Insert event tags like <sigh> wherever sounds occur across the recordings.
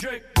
Yo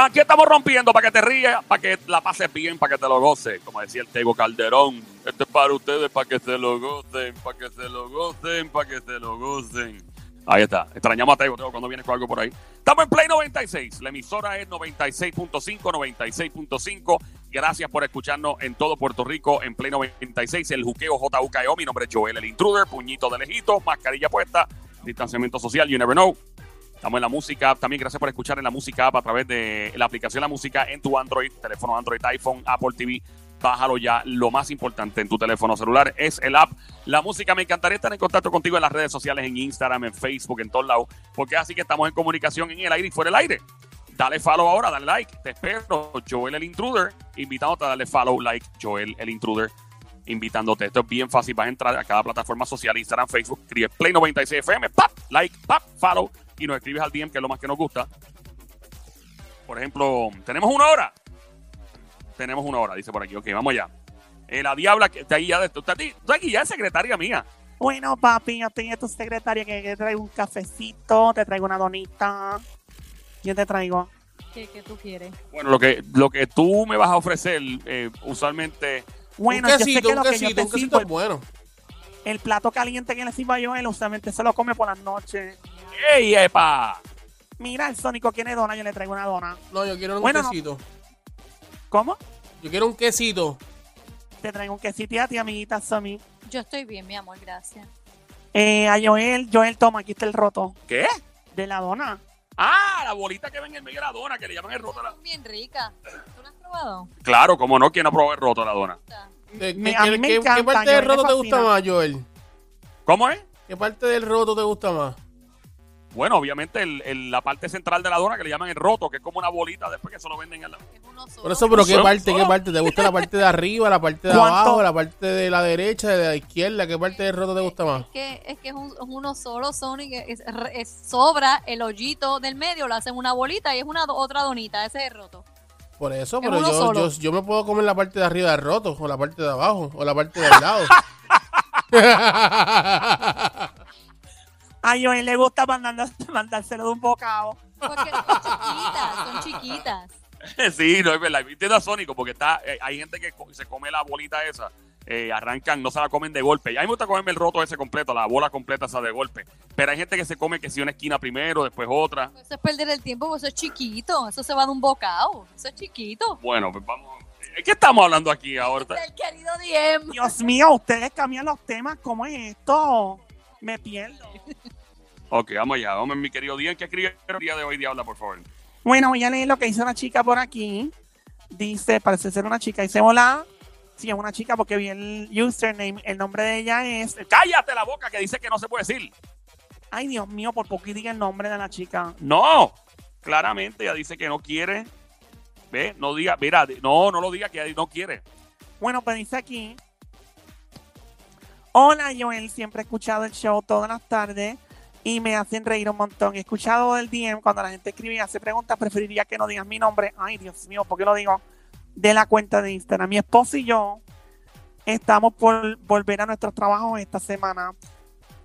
Aquí estamos rompiendo para que te rías, para que la pases bien, para que te lo goces. Como decía el Tego Calderón, esto es para ustedes, para que se lo gocen, para que se lo gocen, para que se lo gocen. Ahí está. Extrañamos a Tego, Tego cuando viene con algo por ahí. Estamos en Play 96. La emisora es 96.5, 96.5. Gracias por escucharnos en todo Puerto Rico en Play 96. El juqueo JUKEO. Mi nombre es Joel, el intruder. Puñito de lejito, mascarilla puesta, distanciamiento social, you never know. Estamos en la música. También gracias por escuchar en la música app a través de la aplicación La Música en tu Android, teléfono Android, iPhone, Apple TV. Bájalo ya. Lo más importante en tu teléfono celular es el app La Música. Me encantaría estar en contacto contigo en las redes sociales, en Instagram, en Facebook, en todos lados, porque así que estamos en comunicación en el aire y fuera del aire. Dale follow ahora, dale like. Te espero, Joel el Intruder, invitándote a darle follow, like, Joel el Intruder, invitándote. Esto es bien fácil. Vas a entrar a cada plataforma social, Instagram, Facebook, escribes Play 96 FM, pap, like, pap, follow, y nos escribes al DM, que es lo más que nos gusta. Por ejemplo, tenemos una hora. Tenemos una hora, dice por aquí. Ok, vamos allá. Eh, la diabla que está ahí ya de esto. Está aquí, está aquí ya es secretaria mía. Bueno, papi, yo tengo tu secretaria que, que traigo un cafecito, te traigo una donita. Yo te traigo. ¿Qué, qué tú quieres? Bueno, lo que, lo que tú me vas a ofrecer, eh, usualmente. Bueno, un yo sé quesito, que un lo que yo quesito, te un quesito sirvo, es bueno. El plato caliente que le sirvo a Joel, usualmente se lo come por las noches. ¡Ey, epa! Mira, el Sónico tiene dona, yo le traigo una dona. No, yo quiero un Bueno, no. quesito. ¿Cómo? Yo quiero un quesito. Te traigo un quesito y a ti, amiguita Somi. Yo estoy bien, mi amor, gracias. Eh, a Joel, Joel, toma, aquí está el roto ¿Qué? de la dona. Ah, la bolita que ven en el medio de la dona, que le llaman el roto. la- bien ricas. ¿Tú las has probado? Claro, como no, ¿quién no probó el roto a la dona? ¿Qué, Me- qué- a mí qué- me qué- encanta, qué parte del roto te gusta más, Joel? ¿Cómo es? ¿Qué parte del roto te gusta más? Bueno, obviamente el- el- la parte central de la dona que le llaman el roto, que es como una bolita después que se lo venden al lado. Es uno solo. Por eso, pero ¿qué Solo- parte? ¿Qué parte? ¿Te gusta la parte de arriba, la parte de ¿Cuánto? abajo, la parte de la derecha, de la izquierda? ¿Qué parte del roto te gusta más? Es que es, que es, un- es uno solo, Sonic. Es, es- sobra el hoyito del medio, lo hacen una bolita y es una otra donita. Ese es el roto. Por eso, Es pero yo, yo, yo me puedo comer la parte de arriba del roto, o la parte de abajo, o la parte del lado. A Joel le gusta mandando- mandárselo de un bocado. Porque son chiquitas, son chiquitas. <laughs> sí, no es verdad. Entiendo a Sónico, porque está, eh, hay gente que co- se come la bolita esa, eh, arrancan, no se la comen de golpe. Y a mí me gusta comerme el roto ese completo, la bola completa esa de golpe. Pero hay gente que se come que si una esquina primero, después otra. Eso es perder el tiempo, porque eso es chiquito. Eso se va de un bocado. Eso es chiquito. Bueno, pues vamos. ¿De qué estamos hablando aquí ahora? El querido Diem. Dios mío, ustedes cambian los temas. ¿Cómo es esto? Me pierdo. <laughs> Ok, vamos allá. Vamos, mi querido Día. ¿Qué escribe el día de hoy, Diabla, por favor? Bueno, voy a leer lo que dice una chica por aquí. Dice, parece ser una chica. Dice, hola. Sí, es una chica porque vi el username. El nombre de ella es... ¡Cállate la boca que dice que no se puede decir! Ay, Dios mío, por poco diga el nombre de la chica. No, claramente ella dice que no quiere. Ve, no diga, mira, no, no lo diga que ella no quiere. Bueno, pues dice aquí. Hola, Joel. Siempre he escuchado el show todas las tardes y me hacen reír un montón. He escuchado el DM cuando la gente escribe y hace preguntas. Preferiría que no digas mi nombre. Ay, Dios mío, ¿por qué lo digo? De la cuenta de Instagram. Mi esposo y yo estamos por volver a nuestros trabajos esta semana.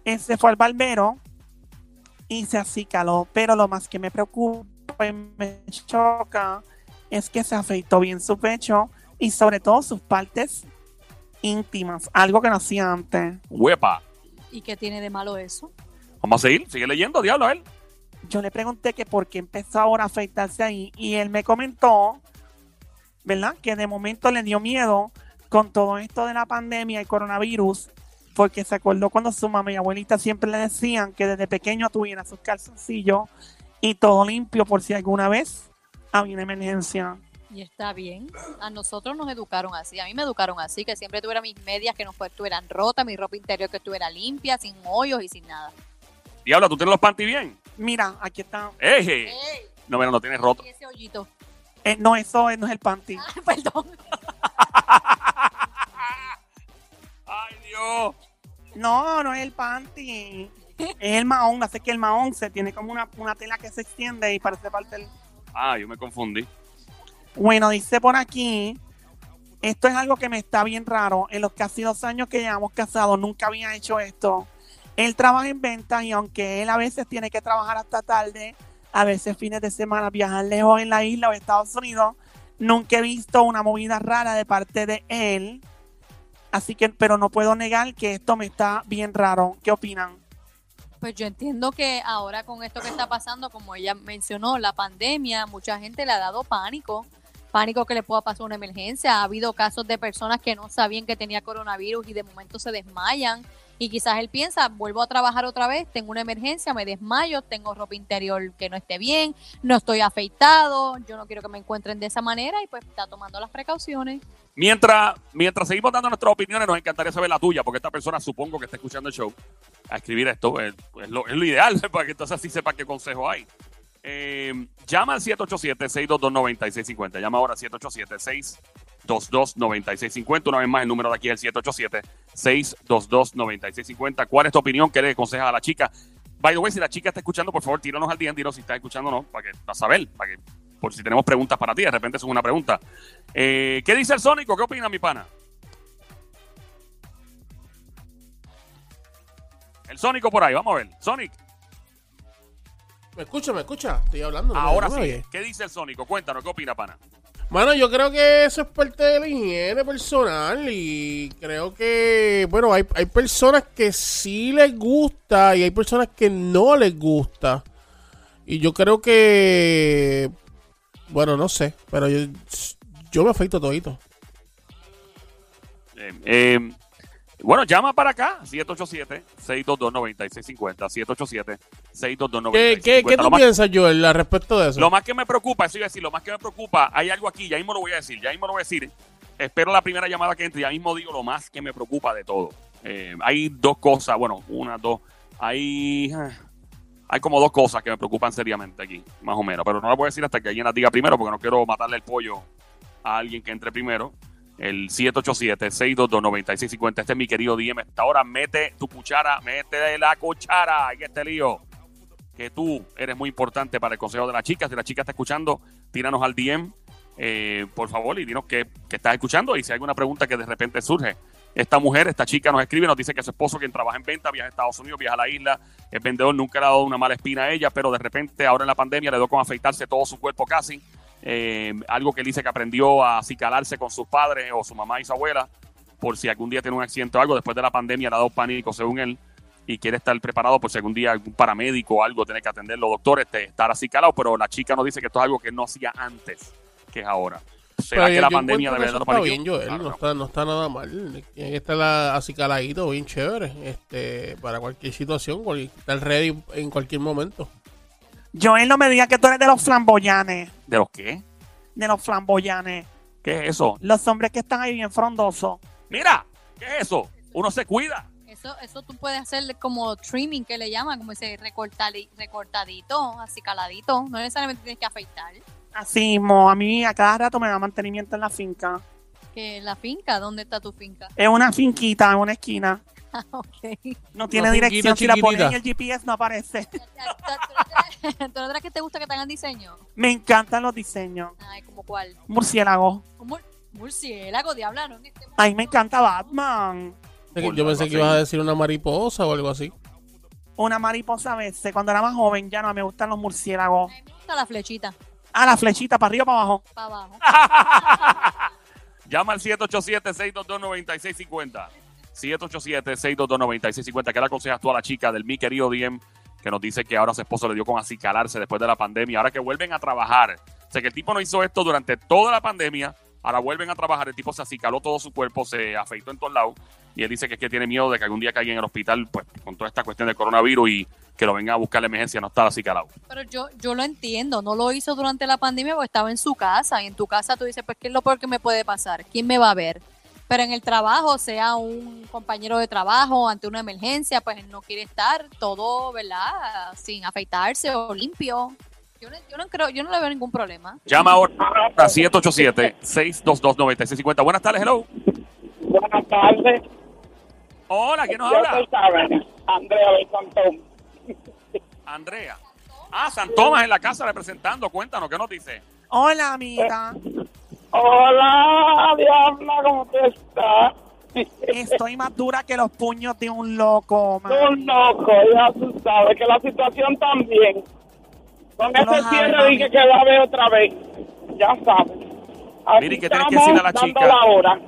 Él se fue al barbero y se acicaló. Pero lo más que me preocupa y me choca es que se afeitó bien su pecho y sobre todo sus partes íntimas, algo que no hacía antes. Huepa. ¿Y qué tiene de malo eso? Vamos a seguir, sigue leyendo, diablo, a él. Yo le pregunté que por qué empezó ahora a afeitarse ahí y él me comentó, ¿verdad? Que de momento le dio miedo con todo esto de la pandemia y coronavirus, porque se acordó cuando su mamá y abuelita siempre le decían que desde pequeño tuviera sus calzoncillos y todo limpio por si alguna vez había una emergencia. Y está bien. A nosotros nos educaron así. A mí me educaron así, que siempre tuviera mis medias que no estuvieran rotas, mi ropa interior que estuviera limpia, sin hoyos y sin nada. Diabla, ¿tú tienes los panty bien? Mira, aquí está. ¡Eje! ¡Ey! No, mira, no tienes roto. Y ese hoyito. Eh, no, eso no es el panty. <laughs> Perdón. ¡Ay, Dios! No, no es el panty. Es el mahón. Hace que el mahón se tiene como una, una tela que se extiende y parece parte del. Ah, yo me confundí. Bueno, dice por aquí. Esto es algo que me está bien raro. En los casi dos años que llevamos casados, nunca había hecho esto. Él trabaja en ventas y aunque él a veces tiene que trabajar hasta tarde, a veces fines de semana viajar lejos en la isla o Estados Unidos, nunca he visto una movida rara de parte de él. Así que, pero no puedo negar que esto me está bien raro. ¿Qué opinan? Pues yo entiendo que ahora con esto que está pasando, como ella mencionó, la pandemia, mucha gente le ha dado pánico. Pánico que le pueda pasar una emergencia. Ha habido casos de personas que no sabían que tenía coronavirus y de momento se desmayan. Y quizás él piensa, vuelvo a trabajar otra vez, tengo una emergencia, me desmayo, tengo ropa interior que no esté bien, no estoy afeitado, yo no quiero que me encuentren de esa manera y pues está tomando las precauciones. Mientras, mientras seguimos dando nuestras opiniones, nos encantaría saber la tuya, porque esta persona supongo que está escuchando el show a escribir esto. Es, es lo, es lo ideal, <laughs> para que entonces así sepa qué consejo hay. Eh, llama al 787-622-9650. Llama ahora al 787-622-9650. Una vez más, el número de aquí es el 787-622-9650. ¿Cuál es tu opinión? ¿Qué le aconsejas a la chica? By the way, si la chica está escuchando, por favor, tíranos al día, dinos si está escuchando o no, para que para saber, para que, por si tenemos preguntas para ti, de repente es una pregunta. Eh, ¿Qué dice el Sónico? ¿Qué opina mi pana? El Sónico por ahí, vamos a ver. Sonic, ¿Me escucha? ¿Me escucha? Estoy hablando. ¿no me- ahora no sí. ¿Qué dice el Sónico? Cuéntanos, ¿qué opina, pana? Mano, yo creo que eso es parte de la higiene personal y creo que, bueno, hay, hay personas que sí les gusta y hay personas que no les gusta. Y yo creo que, bueno, no sé, pero yo, yo me afeito todito. Eh, eh, bueno, llama para acá, 787-622-9650. 787-622-9650. ¿Qué, qué, qué tú más- piensas, Joel, al respecto de eso? Lo más que me preocupa, eso iba a decir, lo más que me preocupa, hay algo aquí, ya mismo lo voy a decir, ya mismo lo voy a decir. Espero la primera llamada que entre, ya mismo digo lo más que me preocupa de todo. Eh, hay dos cosas, bueno, una, dos, hay, eh, hay como dos cosas que me preocupan seriamente aquí, más o menos, pero no las voy a decir hasta que alguien las diga primero, porque no quiero matarle el pollo a alguien que entre primero. El 787-622-9650. Este es mi querido DM. Esta hora mete tu cuchara, mete la cuchara en este lío que tú eres muy importante para el consejo de la chica. Si la chica está escuchando, tíranos al DM, eh, por favor, y dinos que, que estás escuchando y si hay alguna pregunta que de repente surge. Esta mujer, esta chica nos escribe, nos dice que su esposo, quien trabaja en venta, viaja a Estados Unidos, viaja a la isla, es vendedor, nunca le ha dado una mala espina a ella, pero de repente ahora en la pandemia le dio con afeitarse todo su cuerpo casi. Eh, algo que él dice que aprendió a acicalarse con sus padres o su mamá y su abuela, por si algún día tiene un accidente o algo. Después de la pandemia le ha dado pánico, según él, y quiere estar preparado por si algún día algún paramédico o algo tiene que atender los doctores, este, estar así calado, pero la chica nos dice que esto es algo que no hacía antes, que es ahora. ¿Será Pero que la pandemia de verdad está bien, Joel, Claro, no, no. está, no está nada mal. Estar la- así caladito, bien chévere, este, para cualquier situación, estar ready en cualquier momento. Joel, no me digas que tú eres de los flamboyanes. ¿De los qué? De los flamboyanes. ¿Qué es eso? Los hombres que están ahí bien frondosos. Mira, ¿qué es eso? Uno se cuida. Eso, eso tú puedes hacer como trimming que le llaman, como ese recortali- recortadito, así caladito. No necesariamente tienes que afeitar. Así mismo, a mí a cada rato me da mantenimiento en la finca. Que la finca, ¿dónde está tu finca? Es una finquita en una esquina. <laughs> Ah, ok. No tiene Una dirección. Si la pones en el GPS no aparece. <laughs> ¿Tú no crees que te gusta que te hagan diseño? Me encantan los diseños. Ay, ¿como cuál? Murciélago. Un mur- murciélago, diabla, ¿no? En este A mí me encanta Batman. Yo pensé que ibas a decir una mariposa o algo así. Una mariposa a veces. Cuando era más joven ya no me gustan los murciélagos. Me gusta la flechita, Ah, la flechita, para arriba para abajo. para abajo. <laughs> Llama al 787-622-9650. 787-622-9650. ¿Qué le aconsejas tú a la chica del mi querido Diem que nos dice que ahora su esposo le dio con acicalarse después de la pandemia? Ahora que vuelven a trabajar. O sea, que el tipo no hizo esto durante toda la pandemia. Ahora vuelven a trabajar, el tipo se acicaló todo su cuerpo, se afeitó en todos lados y él dice que es que tiene miedo de que algún día caiga en el hospital pues con toda esta cuestión del coronavirus y que lo venga a buscar la emergencia, no está acicalado. Pero yo, yo lo entiendo, no lo hizo durante la pandemia porque estaba en su casa y en tu casa tú dices, pues, ¿qué es lo peor que me puede pasar? ¿Quién me va a ver? Pero en el trabajo, sea un compañero de trabajo ante una emergencia, pues él no quiere estar todo, ¿verdad? Sin afeitarse o limpio. Yo no, yo no creo, yo no le veo ningún problema. Llama ahora a 787-622-9650. Buenas tardes, hello. Buenas tardes. Hola, ¿quién nos Ya habla? ustedes saben, Andrea de Santón. Andrea. Ah, San Tomás en la casa representando. Cuéntanos, ¿qué nos dice? Hola, amiguita. Hola, Diabla, ¿cómo tú estás? Estoy más dura que los puños de un loco, man. Un loco, ya tú sabes que la situación también. Con ese cierre dije que va a haber otra vez. Ya sabes. Aquí ¿qué tienes que decirle a la chica? la hora.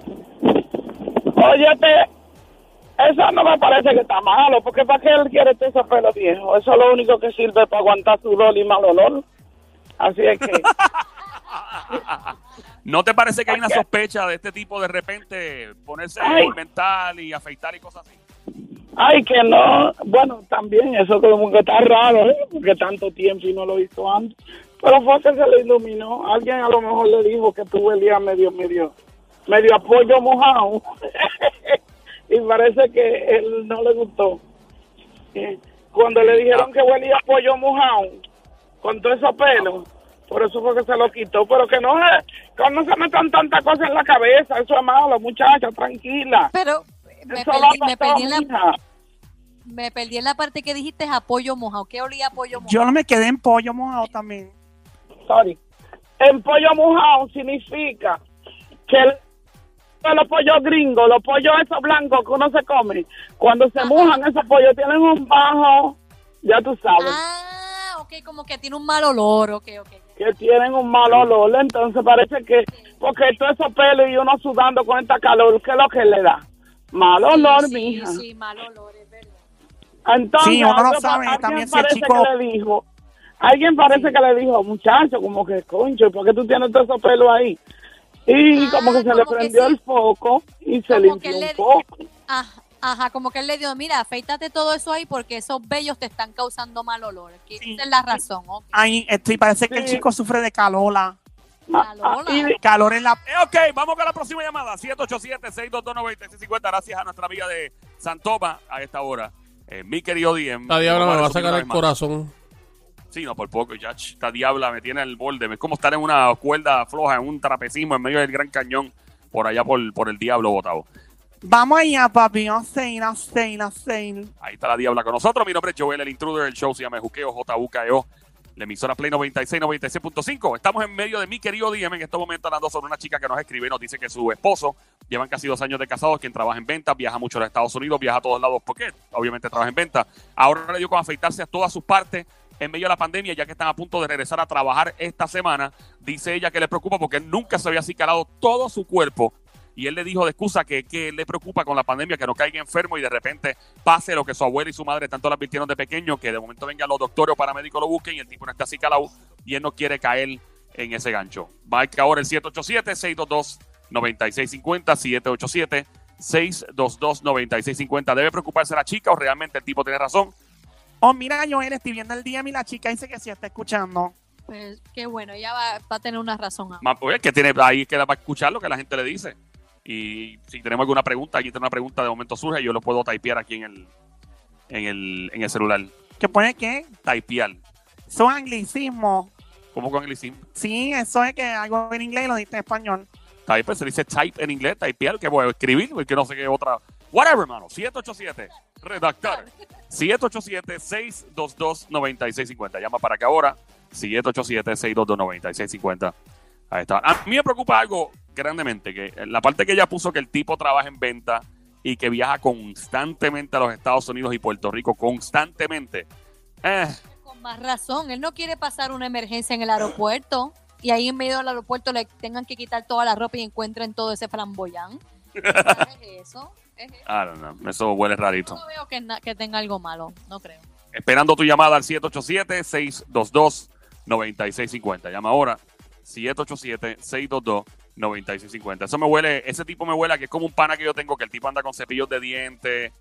Óyete, eso no me parece que está malo, porque ¿para qué él quiere ese pelo viejo? Eso es lo único que sirve para aguantar su dolor y mal olor. Así es que... <laughs> ¿No te parece que hay una sospecha de este tipo de repente ponerse mental y afeitar y cosas así? Ay, que no. Bueno, también eso como que está raro, ¿eh? Porque tanto tiempo y no lo hizo antes. Pero fue que se le iluminó. Alguien a lo mejor le dijo que tú olías medio, medio, medio apoyo mojado. <laughs> y parece que él no le gustó. Eh, Cuando le dijeron que huelía pollo mojado, con todo esos pelos, por eso fue que se lo quitó. Pero que no se, que no se metan tantas cosas en la cabeza. Eso es malo, muchacha, tranquila. Pero me Eso perdí, me en la, me perdí en la parte que dijiste apoyo mojado. ¿Qué olía a pollo mojado? Yo no me quedé en pollo mojado también. sorry. El pollo mojado significa que el- los pollos gringos, los pollos esos blancos que uno se come, cuando se mojan esos pollos tienen un bajo, ya tú sabes, Ah, ok, como que tiene un mal olor, ok, ok. que tienen un mal olor, entonces parece que, porque todo esos pelos y uno sudando con esta calor, ¿qué es lo que le da? Mal olor, sí, mija. Sí, sí, mal olor, es verdad. Entonces, Sí, uno no otro- sabe alguien también si el parece chico- que le dijo, alguien parece que le dijo, muchacho, como que, concho, ¿por qué tú tienes todos esos pelos ahí? Y Ah, como que se le como prendió sí. el foco y se Como limpió que un le- poco. Ajá, ajá, como que él le dijo, mira, afeítate todo eso ahí porque esos vellos te están causando mal olor. Que Sí. Esa es la razón, ok. Ay, estoy, parece que el chico sufre de calola. Calor en la... Ok, vamos con la próxima llamada. 787-622-9650. Gracias a nuestra amiga de Santoma a esta hora. Eh, mi querido Diem. Esta diabla me va a sacar el corazón. Sí, no, por poco, ya. Esta diabla me tiene al borde. Es como estar en una cuerda floja, en un trapecismo en medio del gran cañón, por allá por, por el diablo botado. Vamos allá, papi. Sé, no sé. Ahí está la diabla con nosotros. Mi nombre es Joel, el intruder. El show se llama Juqueo, JUKEO. La emisora Play 96, 96.5. Estamos en medio de mi querido Diem en este momento hablando sobre una chica que nos escribe nos dice que su esposo llevan casi dos años de casados, quien trabaja en ventas, viaja mucho a los Estados Unidos, viaja a todos lados porque obviamente trabaja en ventas. Ahora le dio con afeitarse a todas sus partes en medio de la pandemia, ya que están a punto de regresar a trabajar esta semana. Dice ella que le preocupa porque nunca se había acicalado todo su cuerpo y él le dijo de excusa que, que le preocupa con la pandemia, que no caiga enfermo y de repente pase lo que su abuela y su madre tanto le advirtieron de pequeño, que de momento vengan los doctores o paramédicos lo busquen y el tipo no está así calado y él no quiere caer en ese gancho. Marca ahora el 787-622-9650, 787-622-9650. ¿Debe preocuparse la chica o realmente el tipo tiene razón? Oh, mira, Joel, estoy viendo el día y la chica dice que sí está escuchando. Pues qué bueno, ella va, va a tener una razón. ahora. Más, pues, que tiene ahí queda para escuchar lo que la gente le dice. Y si tenemos alguna pregunta, aquí tiene una pregunta de momento surge, yo lo puedo typear aquí en el, en el, en el celular. ¿Qué pone qué? Typear. Son anglicismos. ¿Cómo con anglicismo? Sí, eso es que algo en inglés y lo diste en español. Type, se dice type en inglés, typear, que voy a escribir, porque no sé qué otra. Whatever, hermano. 787, redactar. 787-622-9650. Llama para acá ahora. 787-622-9650. Ahí está. A mí me preocupa algo grandemente, que la parte que ella puso que el tipo trabaja en venta y que viaja constantemente a los Estados Unidos y Puerto Rico, constantemente. Eh, Con más razón, él no quiere pasar una emergencia en el aeropuerto y ahí en medio del aeropuerto le tengan que quitar toda la ropa y encuentren todo ese flamboyán. <laughs> ¿Es eso? ¿Es eso? I don't know, eso huele rarito. No veo que, que tenga algo malo, no creo. Esperando tu llamada al 787-622-9650. Llama ahora. 9650. Eso me huele, ese tipo me huele que es como un pana que yo tengo, que el tipo anda con cepillos de dientes,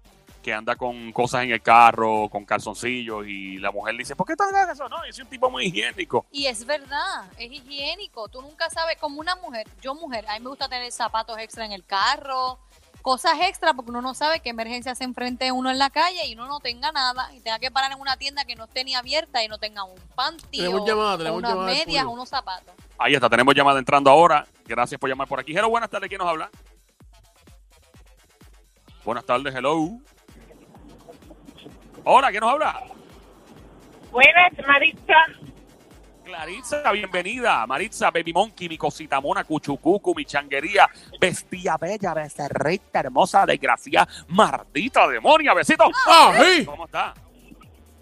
que anda con cosas en el carro, con calzoncillos, y la mujer dice, ¿por qué tú haces eso? No, yo soy un tipo muy higiénico. Y es verdad, es higiénico. Tú nunca sabes, como una mujer, yo mujer, a mí me gusta tener zapatos extra en el carro, cosas extra, porque uno no sabe qué emergencia se enfrente uno en la calle y uno no tenga nada y tenga que parar en una tienda que no esté ni abierta y no tenga un panty Tenemos o, llamada, o tenemos unas llamada medias, unos zapatos. Ahí está, tenemos llamada entrando ahora. Gracias por llamar por aquí. Hello, buenas tardes, ¿quién nos habla? Buenas tardes, hello. Hola, ¿quién nos habla? Buenas, Maritza. Claritza, bienvenida. Maritza, Baby Monkey, mi cosita mona, cuchucucu, mi changuería, bestia bella, becerrita, hermosa, desgracia, maldita demonia, besito. ¡Ah, sí! ¿Cómo está?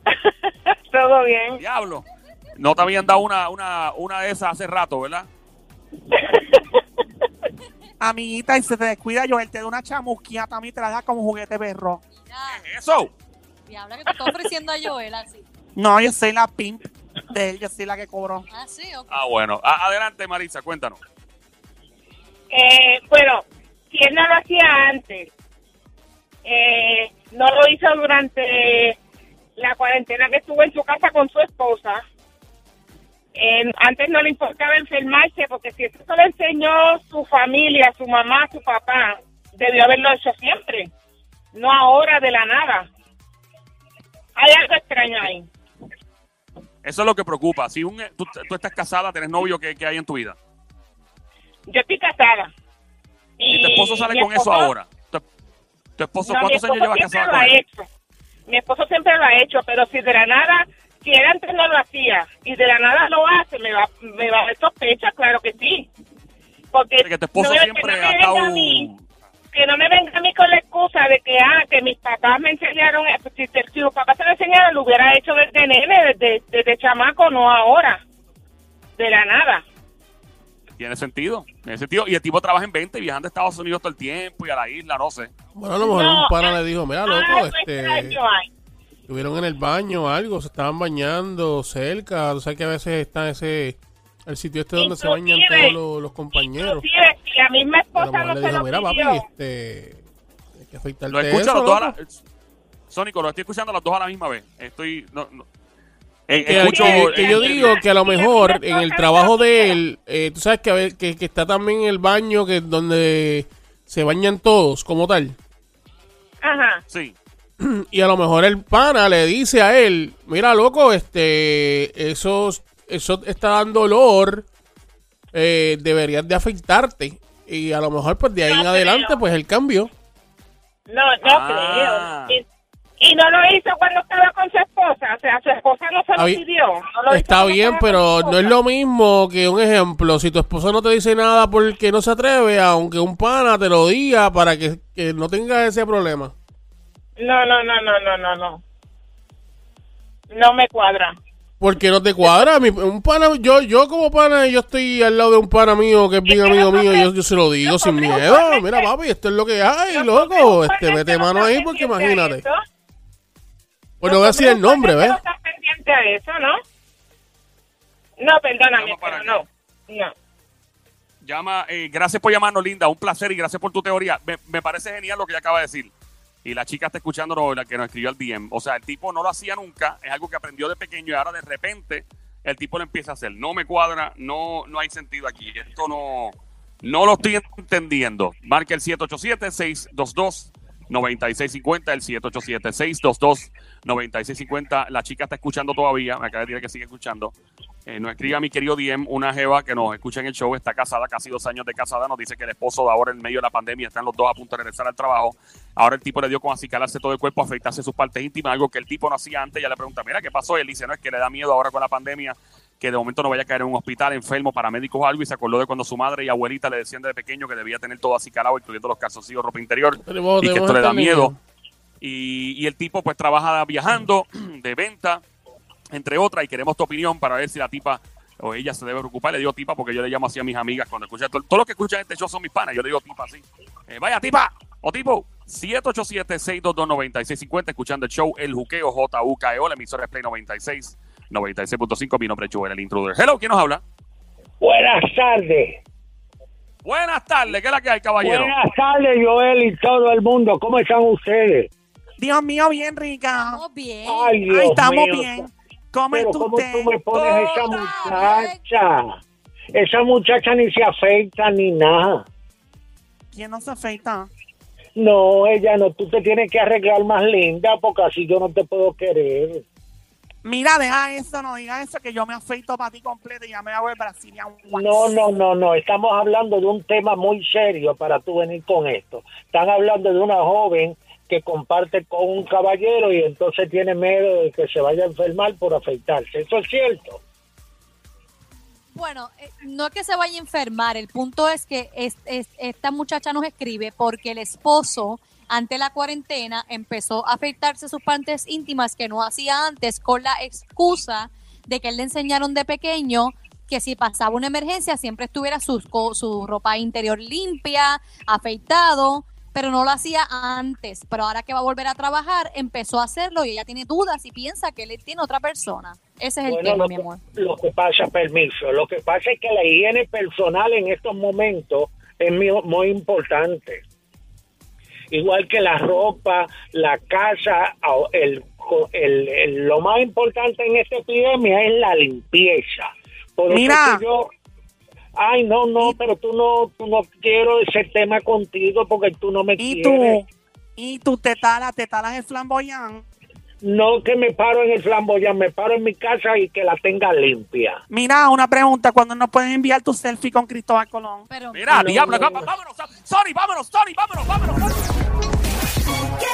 <laughs> ¿Todo bien? Diablo. No te habían dado una, una, una de esas hace rato, ¿verdad? <laughs> Amiguita, y se te descuida, yo él te da una chamusquía también te la da como juguete perro. Ya, Eso. diabla que te está ofreciendo a Joel así. No, yo soy la pimp de yo soy la que cobró. Ah, sí, ok. Ah, bueno. A- adelante, Maritza, cuéntanos. Eh, bueno, si él no lo hacía antes, eh, no lo hizo durante la cuarentena que estuvo en su casa con su esposa. Eh, antes no le importaba enfermarse porque si eso se lo enseñó su familia, su mamá, su papá, debió haberlo hecho siempre, no ahora de la nada. Hay algo extraño ahí. Eso es lo que preocupa. Si un, tú, tú estás casada, tenés novio, ¿qué, qué hay en tu vida? Yo estoy casada. Y tu esposo sale con eso ahora. Tu, tu esposo, No, ¿cuántos años esposo llevas siempre casado lo con ha él? hecho. Mi esposo siempre lo ha hecho, pero si de la nada, si él antes no lo hacía y de la nada lo hace, me va, me va a dar sospecha, claro que sí. Porque Que tu esposo no, que siempre no me ha venga estado... a mí, que no me venga a mí con la excusa de que, ah, que mis papás me enseñaron, eh, si, te- si los papás se lo enseñaron, lo hubiera hecho desde nene, desde, desde chamaco, no ahora, de la nada. Tiene sentido. Tiene sentido. Y el tipo trabaja en 20 viajando a Estados Unidos todo el tiempo y a la isla, no sé. Bueno, a lo mejor No, un pana eh, le dijo, mira, algo loco, este... extraño hay. Estuvieron en el baño o algo, se estaban bañando cerca. Tú sabes que a veces está ese... El sitio este donde se bañan todos los, los compañeros. Si la misma esposa no le se dijo, lo mira, papi, este... Hay que afeitarte Lo escucho a los dos a loco". la... Sónico, lo estoy escuchando a los dos a la misma vez. Estoy... No, no. Eh, que, escucho... que- que yo digo que a lo mejor en el trabajo de él, eh, tú sabes que, a ver, que, que está también en el baño que donde se bañan todos como tal. Ajá. Sí. Y a lo mejor el pana le dice a él, mira loco, este, eso, eso está dando olor, eh, deberías de afeitarte. Y a lo mejor pues de ahí No en adelante creo. pues el cambio. No, no Ah. creo. Y, no lo hizo cuando estaba con su esposa. O sea, su esposa no se lo pidió. No lo hizo Está bien, pero no es esposa. lo mismo que un ejemplo. Si tu esposo no te dice nada porque no se atreve, aunque un pana te lo diga para que, que no tengas ese problema. No, no, no, no, no, no, no. No me cuadra. Porque no te cuadra. Mi- un pana, yo, yo como pana, yo estoy al lado de un pana mío que es bien amigo mío, yo, yo se lo digo sin miedo. Mira, papi, esto es lo que hay, loco. Este, mete mano no ahí porque imagínate. Pues no voy a decir el nombre, ¿ves? No estás pendiente a eso, ¿no? No, perdóname, pero no. No. Llama, eh, gracias por llamarnos, Linda. Un placer y gracias por tu teoría. Me, me parece genial lo que ella acaba de decir. Y la chica está escuchando la que nos escribió al DM. O sea, el tipo no lo hacía nunca. Es algo que aprendió de pequeño y ahora de repente el tipo lo empieza a hacer. No me cuadra, no, no hay sentido aquí. Esto no, no lo estoy entendiendo. Marca el 787-622-9650. El 787-622-9650. La chica está escuchando todavía. Me acaba de decir que sigue escuchando. Eh, nos escribe a mi querido Diem, una jeva que nos escucha en el show, está casada, casi dos años de casada, nos dice que el esposo de ahora en medio de la pandemia están los dos a punto de regresar al trabajo. Ahora el tipo le dio con acicalarse todo el cuerpo, afeitarse sus partes íntimas, algo que el tipo no hacía antes. Ya le pregunta, mira, ¿qué pasó? Y él dice, no, es que le da miedo ahora con la pandemia, que de momento no vaya a caer en un hospital enfermo, paramédicos o algo, y se acordó de cuando su madre y abuelita le decían desde pequeño que debía tener todo acicalado, incluyendo los calzoncillos, ropa interior, y que esto le da miedo. Y, y el tipo pues trabaja viajando, <clears throat> de venta, entre otras, y queremos tu opinión para ver si la tipa o ella se debe preocupar. Le digo tipa porque yo le llamo así a mis amigas cuando escuchan. Todo, todo lo que escuchan este show son mis panas. Yo le digo tipa así. Eh, vaya tipa o tipo. 787-622-9650. Escuchando el show El Juqueo J-U-K-E-O. La emisora Play 96. 96.5. Mi nombre es Joel, el intruder. Hello, ¿quién nos habla? Buenas tardes. Buenas tardes, ¿qué es la que hay, caballero? Buenas tardes, Joel y todo el mundo. ¿Cómo están ustedes? Dios mío, bien rica. Estamos bien. Ay, Dios Ay, estamos mío. bien. ¿Cómo Pero está ¿cómo usted? tú me pones esa muchacha? Esa muchacha ni se afeita ni nada. ¿Quién no se afeita? No, ella no. Tú te tienes que arreglar más linda porque así yo no te puedo querer. Mira, deja eso, no diga eso, que yo me afeito para ti completo y ya me hago el Brazilian wax. No, no, no, no. Estamos hablando de un tema muy serio para tú venir con esto. Están hablando de una joven que comparte con un caballero y entonces tiene miedo de que se vaya a enfermar por afeitarse. ¿Eso es cierto? Bueno, eh, no es que se vaya a enfermar, el punto es que es- es- esta muchacha nos escribe porque el esposo ante la cuarentena empezó a afeitarse sus partes íntimas que no hacía antes con la excusa de que él le enseñaron de pequeño que si pasaba una emergencia siempre estuviera co- su ropa interior limpia, afeitado, pero no lo hacía antes. Pero ahora que va a volver a trabajar, empezó a hacerlo y ella tiene dudas y piensa que él tiene otra persona. Ese es el Bueno, tema, lo mi amor. Lo que pasa, permiso, lo que pasa es que la higiene personal en estos momentos es muy, muy importante. Igual que la ropa, la casa, el, co- el- el- lo más importante en esta epidemia es la limpieza. Por Mira. que yo, ay, no, no, pero tú no, tú no quiero ese tema contigo porque tú no me Y quieres. tú, y tú te talas, te talas el flamboyán. No que me paro en el flamboyán, me paro en mi casa y que la tenga limpia. Mira, una pregunta, ¿cuándo nos pueden enviar tu selfie con Cristóbal Colón? Pero Mira, No, diablo, no, va- vámonos, Sony, vámonos, Sony, vámonos, vámonos, vámonos. ¿Qué